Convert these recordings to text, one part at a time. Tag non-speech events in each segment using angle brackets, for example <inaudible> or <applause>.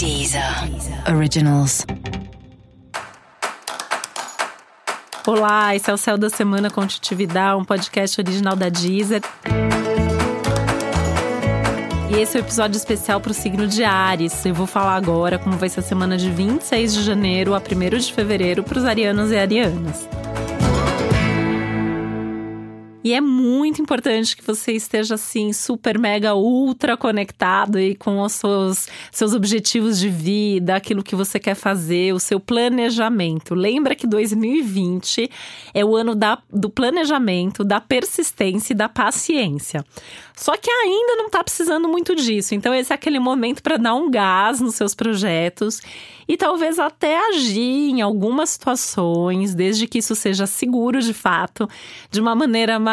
Deezer Originals. Olá, esse é o Céu da Semana com Titividade, um podcast original da Deezer. E esse é o um episódio especial para o signo de Ares. Eu vou falar agora como vai ser a semana de 26 de janeiro a 1 de fevereiro para os arianos e arianas. E é muito importante que você esteja assim, super, mega, ultra conectado e com os seus, seus objetivos de vida, aquilo que você quer fazer, o seu planejamento. Lembra que 2020 é o ano da, do planejamento, da persistência e da paciência. Só que ainda não está precisando muito disso. Então, esse é aquele momento para dar um gás nos seus projetos e talvez até agir em algumas situações, desde que isso seja seguro de fato, de uma maneira mais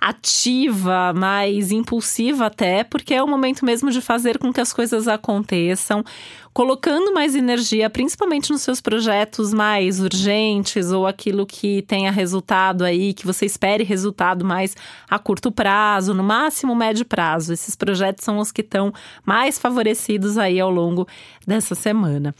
ativa, mais impulsiva até, porque é o momento mesmo de fazer com que as coisas aconteçam, colocando mais energia, principalmente nos seus projetos mais urgentes ou aquilo que tenha resultado aí, que você espere resultado mais a curto prazo, no máximo médio prazo. Esses projetos são os que estão mais favorecidos aí ao longo dessa semana.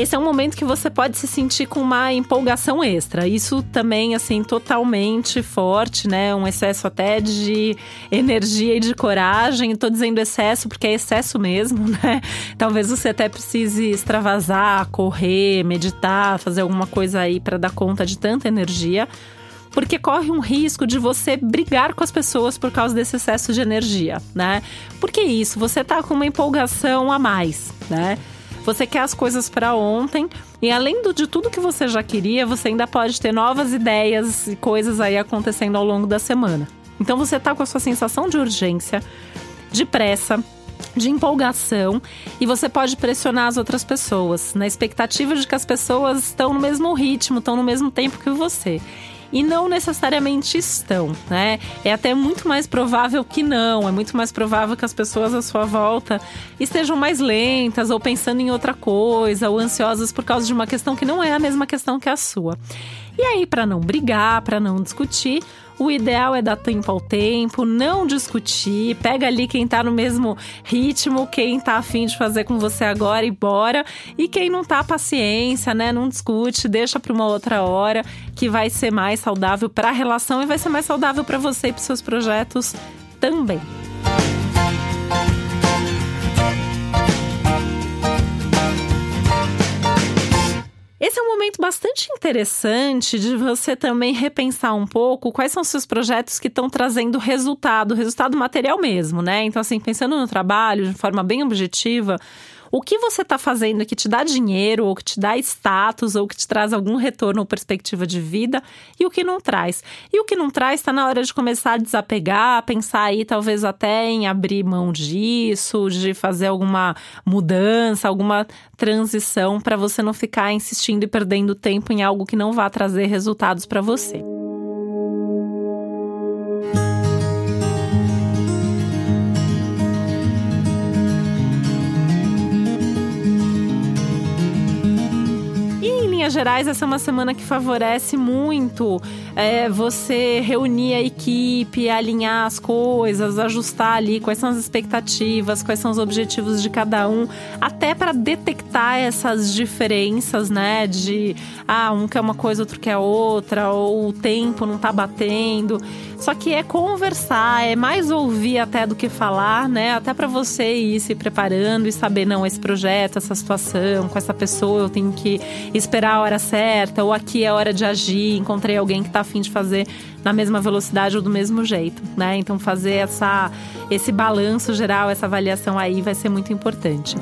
Esse é um momento que você pode se sentir com uma empolgação extra. Isso também, assim, totalmente forte, né? Um excesso até de energia e de coragem. Estou dizendo excesso porque é excesso mesmo, <laughs> né? Talvez você até precise extravasar, correr, meditar, fazer alguma coisa aí para dar conta de tanta energia porque corre um risco de você brigar com as pessoas por causa desse excesso de energia, né? Porque isso, você tá com uma empolgação a mais, né? Você quer as coisas para ontem e além do, de tudo que você já queria, você ainda pode ter novas ideias e coisas aí acontecendo ao longo da semana. Então você tá com a sua sensação de urgência, de pressa, de empolgação e você pode pressionar as outras pessoas na expectativa de que as pessoas estão no mesmo ritmo, estão no mesmo tempo que você e não necessariamente estão, né? É até muito mais provável que não, é muito mais provável que as pessoas à sua volta estejam mais lentas ou pensando em outra coisa ou ansiosas por causa de uma questão que não é a mesma questão que a sua. E aí, para não brigar, para não discutir, o ideal é dar tempo ao tempo, não discutir, pega ali quem tá no mesmo ritmo, quem tá afim de fazer com você agora e bora. E quem não tá, paciência, né? Não discute, deixa para uma outra hora, que vai ser mais saudável para a relação e vai ser mais saudável para você e para seus projetos também. Bastante interessante de você também repensar um pouco quais são os seus projetos que estão trazendo resultado, resultado material mesmo, né? Então, assim, pensando no trabalho de forma bem objetiva, o que você está fazendo que te dá dinheiro, ou que te dá status, ou que te traz algum retorno ou perspectiva de vida, e o que não traz. E o que não traz está na hora de começar a desapegar, pensar aí talvez até em abrir mão disso, de fazer alguma mudança, alguma transição para você não ficar insistindo e perdendo tempo em algo que não vá trazer resultados para você. Linhas gerais, essa é uma semana que favorece muito é, você reunir a equipe, alinhar as coisas, ajustar ali quais são as expectativas, quais são os objetivos de cada um, até para detectar essas diferenças, né? De ah, um quer uma coisa, outro quer outra, ou o tempo não tá batendo. Só que é conversar, é mais ouvir até do que falar, né? Até para você ir se preparando e saber, não, esse projeto, essa situação, com essa pessoa, eu tenho que esperar a hora certa, ou aqui é hora de agir, encontrei alguém que tá afim de fazer na mesma velocidade ou do mesmo jeito, né? Então fazer essa, esse balanço geral, essa avaliação aí vai ser muito importante.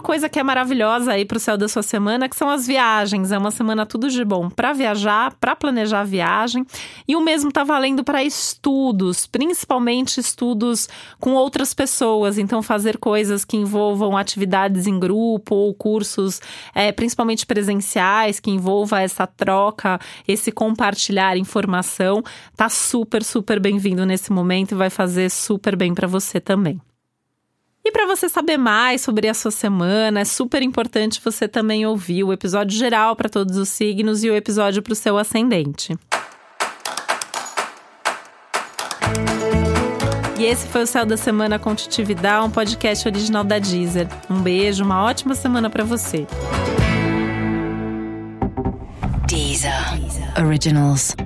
Coisa que é maravilhosa aí pro céu da sua semana, que são as viagens. É uma semana tudo de bom para viajar, para planejar a viagem. E o mesmo tá valendo para estudos, principalmente estudos com outras pessoas. Então, fazer coisas que envolvam atividades em grupo ou cursos, é, principalmente presenciais, que envolva essa troca, esse compartilhar informação, tá super, super bem-vindo nesse momento e vai fazer super bem para você também. E para você saber mais sobre a sua semana, é super importante você também ouvir o episódio geral para todos os signos e o episódio para o seu ascendente. E esse foi o Céu da Semana com Titividade, um podcast original da Deezer. Um beijo, uma ótima semana para você. Deezer. Originals.